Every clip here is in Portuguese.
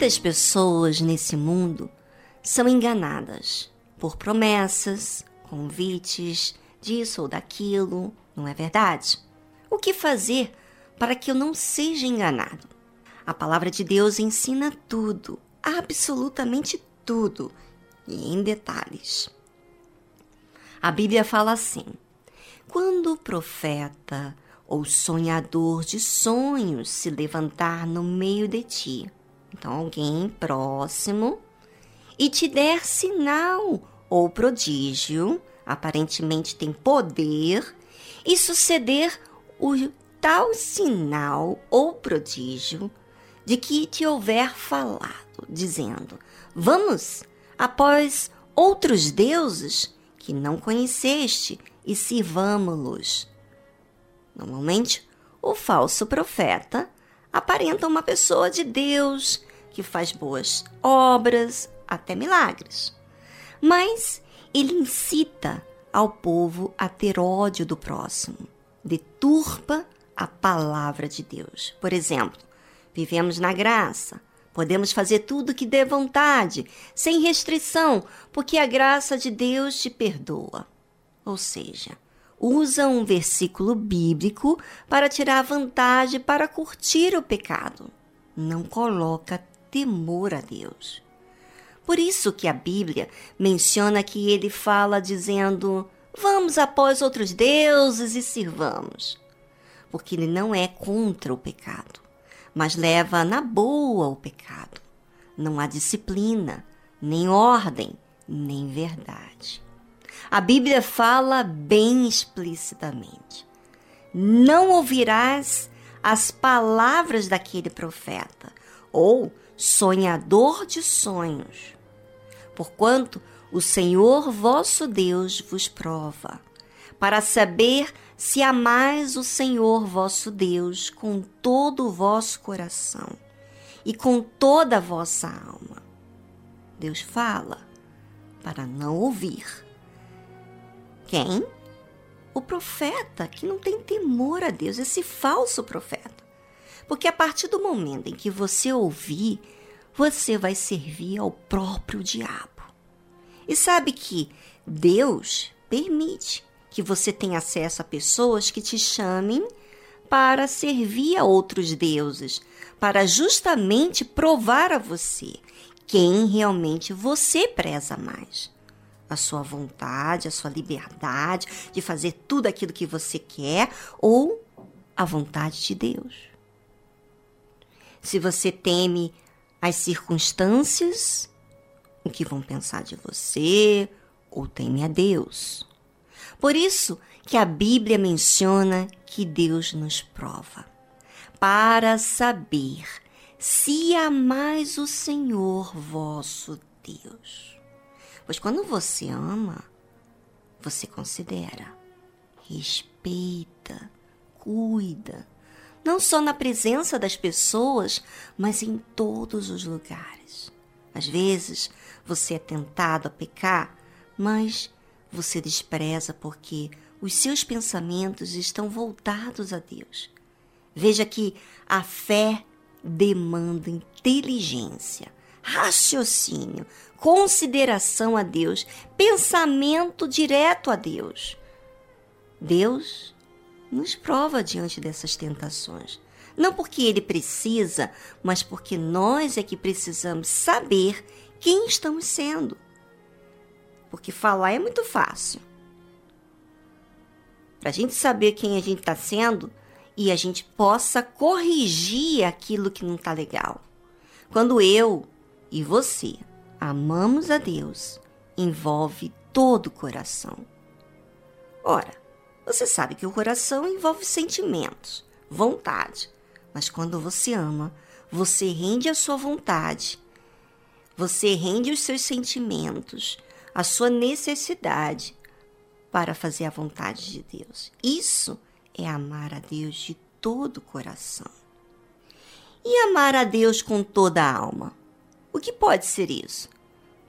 Muitas pessoas nesse mundo são enganadas por promessas, convites, disso ou daquilo, não é verdade? O que fazer para que eu não seja enganado? A palavra de Deus ensina tudo, absolutamente tudo, e em detalhes. A Bíblia fala assim: quando o profeta ou sonhador de sonhos se levantar no meio de ti, então alguém próximo, e te der sinal ou prodígio, aparentemente tem poder, e suceder o tal sinal ou prodígio de que te houver falado, dizendo: Vamos após outros deuses que não conheceste e sirvamo-los. Normalmente, o falso profeta aparenta uma pessoa de Deus que faz boas obras, até milagres. Mas ele incita ao povo a ter ódio do próximo, deturpa a palavra de Deus. Por exemplo, vivemos na graça, podemos fazer tudo que dê vontade, sem restrição, porque a graça de Deus te perdoa. Ou seja, usa um versículo bíblico para tirar vantagem para curtir o pecado. Não coloca temor a Deus. Por isso que a Bíblia menciona que ele fala dizendo: "Vamos após outros deuses e sirvamos". Porque ele não é contra o pecado, mas leva na boa o pecado. Não há disciplina, nem ordem, nem verdade. A Bíblia fala bem explicitamente: Não ouvirás as palavras daquele profeta ou sonhador de sonhos, porquanto o Senhor vosso Deus vos prova, para saber se amais o Senhor vosso Deus com todo o vosso coração e com toda a vossa alma. Deus fala para não ouvir quem? O profeta que não tem temor a Deus, esse falso profeta. Porque a partir do momento em que você ouvir, você vai servir ao próprio diabo. E sabe que Deus permite que você tenha acesso a pessoas que te chamem para servir a outros deuses, para justamente provar a você quem realmente você preza mais a sua vontade, a sua liberdade de fazer tudo aquilo que você quer ou a vontade de Deus. Se você teme as circunstâncias, o que vão pensar de você, ou teme a Deus. Por isso que a Bíblia menciona que Deus nos prova para saber se amais o Senhor vosso Deus. Pois quando você ama, você considera, respeita, cuida, não só na presença das pessoas, mas em todos os lugares. Às vezes você é tentado a pecar, mas você despreza porque os seus pensamentos estão voltados a Deus. Veja que a fé demanda inteligência, raciocínio, consideração a Deus, pensamento direto a Deus. Deus nos prova diante dessas tentações. Não porque ele precisa, mas porque nós é que precisamos saber quem estamos sendo. Porque falar é muito fácil. Para a gente saber quem a gente está sendo e a gente possa corrigir aquilo que não está legal. Quando eu e você amamos a Deus envolve todo o coração. Ora, você sabe que o coração envolve sentimentos, vontade, mas quando você ama, você rende a sua vontade, você rende os seus sentimentos, a sua necessidade para fazer a vontade de Deus. Isso é amar a Deus de todo o coração. E amar a Deus com toda a alma? O que pode ser isso?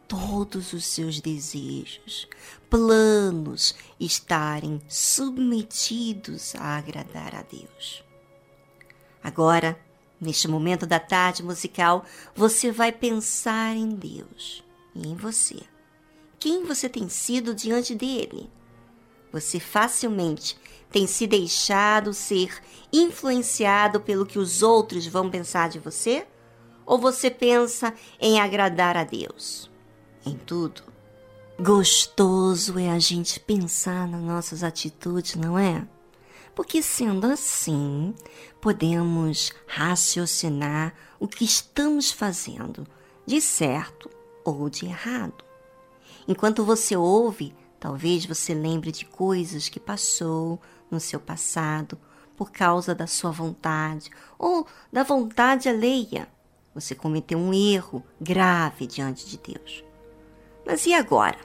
Todos os seus desejos, planos estarem submetidos a agradar a Deus. Agora, Neste momento da tarde musical, você vai pensar em Deus e em você. Quem você tem sido diante dele? Você facilmente tem se deixado ser influenciado pelo que os outros vão pensar de você? Ou você pensa em agradar a Deus? Em tudo. Gostoso é a gente pensar nas nossas atitudes, não é? Porque sendo assim, podemos raciocinar o que estamos fazendo, de certo ou de errado. Enquanto você ouve, talvez você lembre de coisas que passou no seu passado por causa da sua vontade ou da vontade alheia. Você cometeu um erro grave diante de Deus. Mas e agora?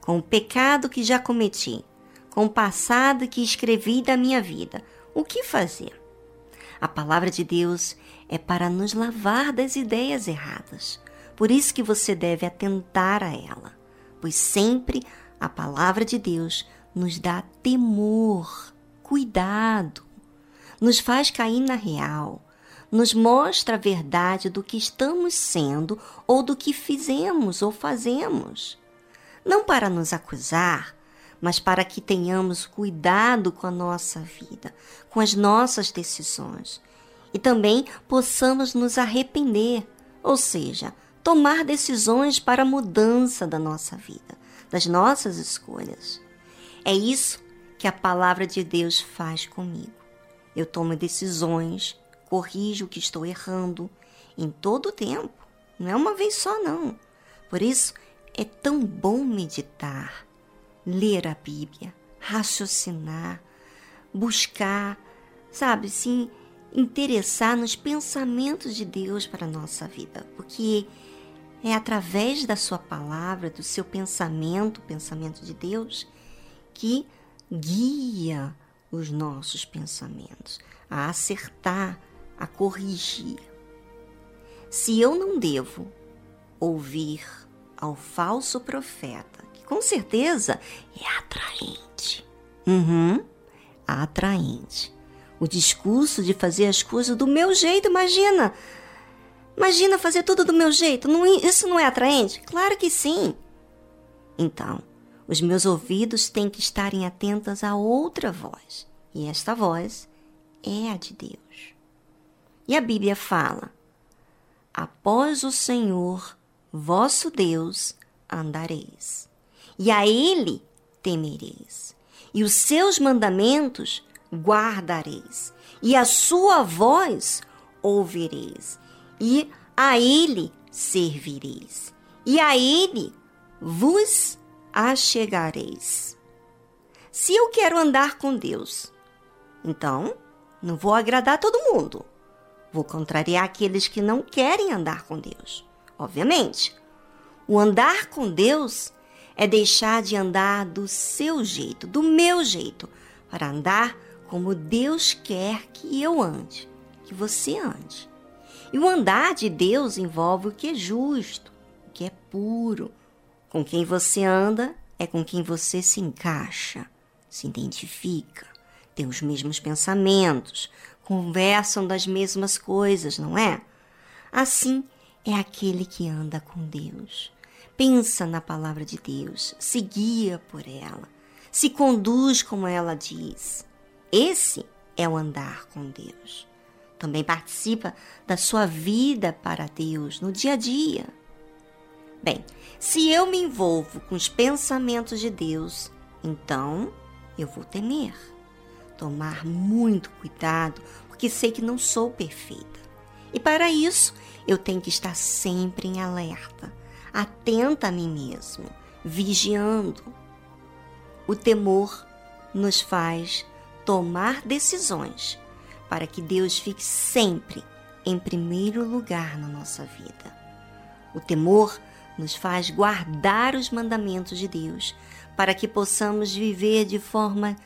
Com o pecado que já cometi, com o passado que escrevi da minha vida, o que fazer? A palavra de Deus é para nos lavar das ideias erradas. Por isso que você deve atentar a ela, pois sempre a palavra de Deus nos dá temor, cuidado, nos faz cair na real, nos mostra a verdade do que estamos sendo ou do que fizemos ou fazemos. Não para nos acusar, mas para que tenhamos cuidado com a nossa vida, com as nossas decisões e também possamos nos arrepender, ou seja, tomar decisões para a mudança da nossa vida, das nossas escolhas. É isso que a palavra de Deus faz comigo. Eu tomo decisões, corrijo o que estou errando em todo o tempo, não é uma vez só, não. Por isso, é tão bom meditar ler a Bíblia, raciocinar, buscar, sabe, sim, interessar nos pensamentos de Deus para a nossa vida, porque é através da sua palavra, do seu pensamento, o pensamento de Deus, que guia os nossos pensamentos a acertar, a corrigir. Se eu não devo ouvir ao falso profeta com certeza é atraente. Uhum, atraente. O discurso de fazer as coisas do meu jeito, imagina. Imagina fazer tudo do meu jeito. Não, isso não é atraente? Claro que sim. Então, os meus ouvidos têm que estarem atentos a outra voz. E esta voz é a de Deus. E a Bíblia fala: Após o Senhor, vosso Deus, andareis e a ele temereis, e os seus mandamentos guardareis, e a sua voz ouvireis, e a ele servireis, e a ele vos achegareis. Se eu quero andar com Deus, então não vou agradar todo mundo. Vou contrariar aqueles que não querem andar com Deus. Obviamente, o andar com Deus é deixar de andar do seu jeito, do meu jeito, para andar como Deus quer que eu ande, que você ande. E o andar de Deus envolve o que é justo, o que é puro. Com quem você anda é com quem você se encaixa, se identifica, tem os mesmos pensamentos, conversam das mesmas coisas, não é? Assim é aquele que anda com Deus pensa na palavra de Deus, se guia por ela, se conduz como ela diz. Esse é o andar com Deus. Também participa da sua vida para Deus no dia a dia. Bem, se eu me envolvo com os pensamentos de Deus, então eu vou temer, tomar muito cuidado, porque sei que não sou perfeita. E para isso, eu tenho que estar sempre em alerta, atenta a mim mesmo, vigiando. O temor nos faz tomar decisões para que Deus fique sempre em primeiro lugar na nossa vida. O temor nos faz guardar os mandamentos de Deus para que possamos viver de forma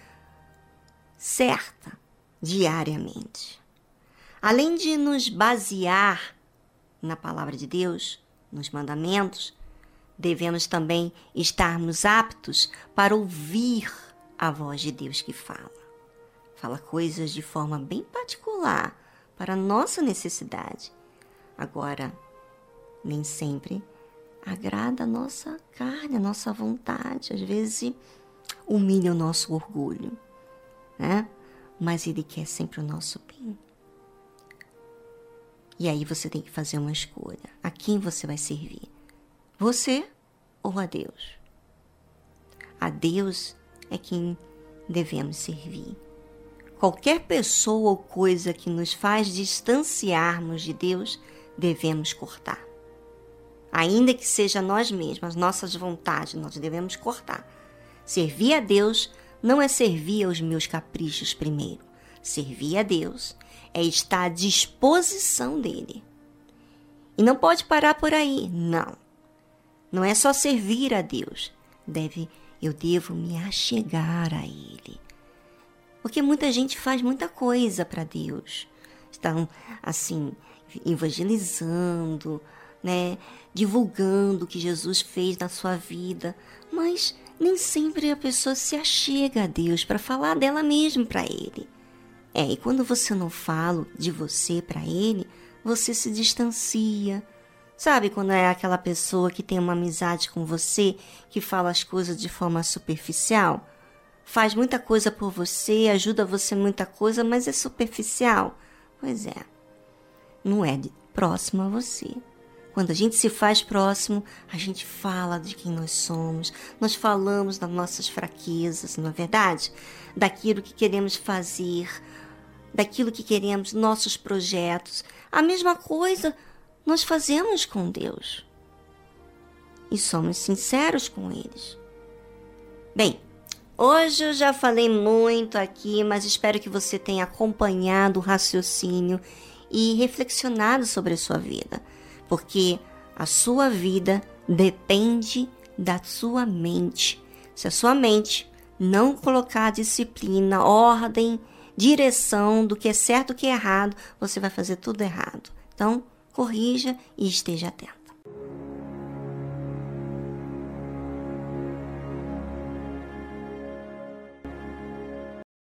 certa diariamente. Além de nos basear na palavra de Deus, nos mandamentos, devemos também estarmos aptos para ouvir a voz de Deus que fala. Fala coisas de forma bem particular para nossa necessidade. Agora, nem sempre agrada a nossa carne, a nossa vontade. Às vezes humilha o nosso orgulho, né? Mas Ele quer sempre o nosso bem. E aí você tem que fazer uma escolha. A quem você vai servir? Você ou a Deus? A Deus é quem devemos servir. Qualquer pessoa ou coisa que nos faz distanciarmos de Deus, devemos cortar. Ainda que seja nós mesmos, nossas vontades, nós devemos cortar. Servir a Deus não é servir aos meus caprichos primeiro. Servir a Deus é estar à disposição dele. E não pode parar por aí, não. Não é só servir a Deus. Deve, eu devo me achegar a ele. Porque muita gente faz muita coisa para Deus. Estão assim evangelizando, né, divulgando o que Jesus fez na sua vida, mas nem sempre a pessoa se achega a Deus para falar dela mesma para ele. É, e quando você não fala de você para ele, você se distancia. Sabe quando é aquela pessoa que tem uma amizade com você, que fala as coisas de forma superficial? Faz muita coisa por você, ajuda você muita coisa, mas é superficial. Pois é, não é próximo a você. Quando a gente se faz próximo, a gente fala de quem nós somos, nós falamos das nossas fraquezas, não é verdade? Daquilo que queremos fazer, daquilo que queremos, nossos projetos. A mesma coisa nós fazemos com Deus. E somos sinceros com eles. Bem, hoje eu já falei muito aqui, mas espero que você tenha acompanhado o raciocínio e reflexionado sobre a sua vida, porque a sua vida depende da sua mente. Se a sua mente não colocar disciplina, ordem, direção do que é certo e o que é errado, você vai fazer tudo errado. Então, corrija e esteja atento.